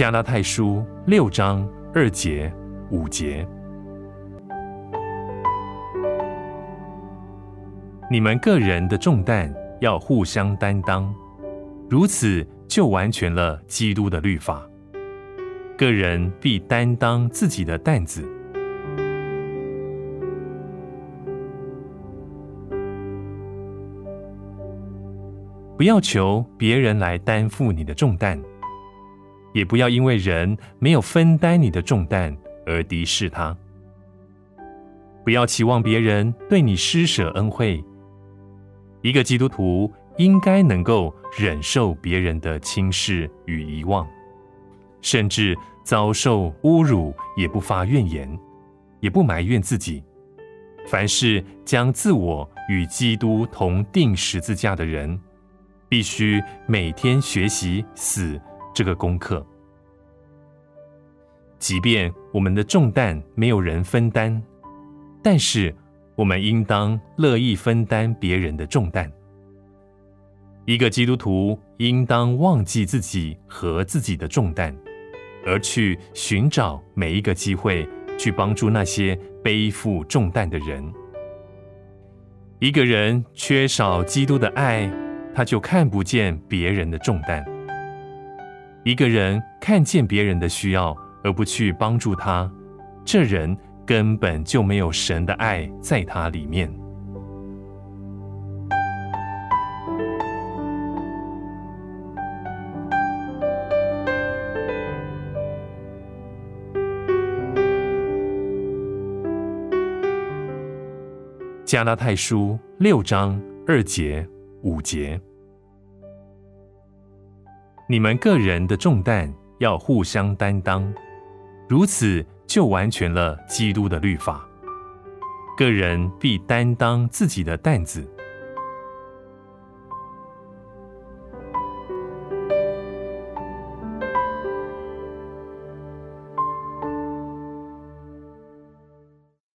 加拉太书六章二节、五节，你们个人的重担要互相担当，如此就完全了基督的律法。个人必担当自己的担子，不要求别人来担负你的重担。也不要因为人没有分担你的重担而敌视他。不要期望别人对你施舍恩惠。一个基督徒应该能够忍受别人的轻视与遗忘，甚至遭受侮辱也不发怨言，也不埋怨自己。凡是将自我与基督同钉十字架的人，必须每天学习死。这个功课，即便我们的重担没有人分担，但是我们应当乐意分担别人的重担。一个基督徒应当忘记自己和自己的重担，而去寻找每一个机会去帮助那些背负重担的人。一个人缺少基督的爱，他就看不见别人的重担。一个人看见别人的需要而不去帮助他，这人根本就没有神的爱在他里面。加拉太书六章二节五节。你们个人的重担要互相担当，如此就完全了基督的律法。个人必担当自己的担子。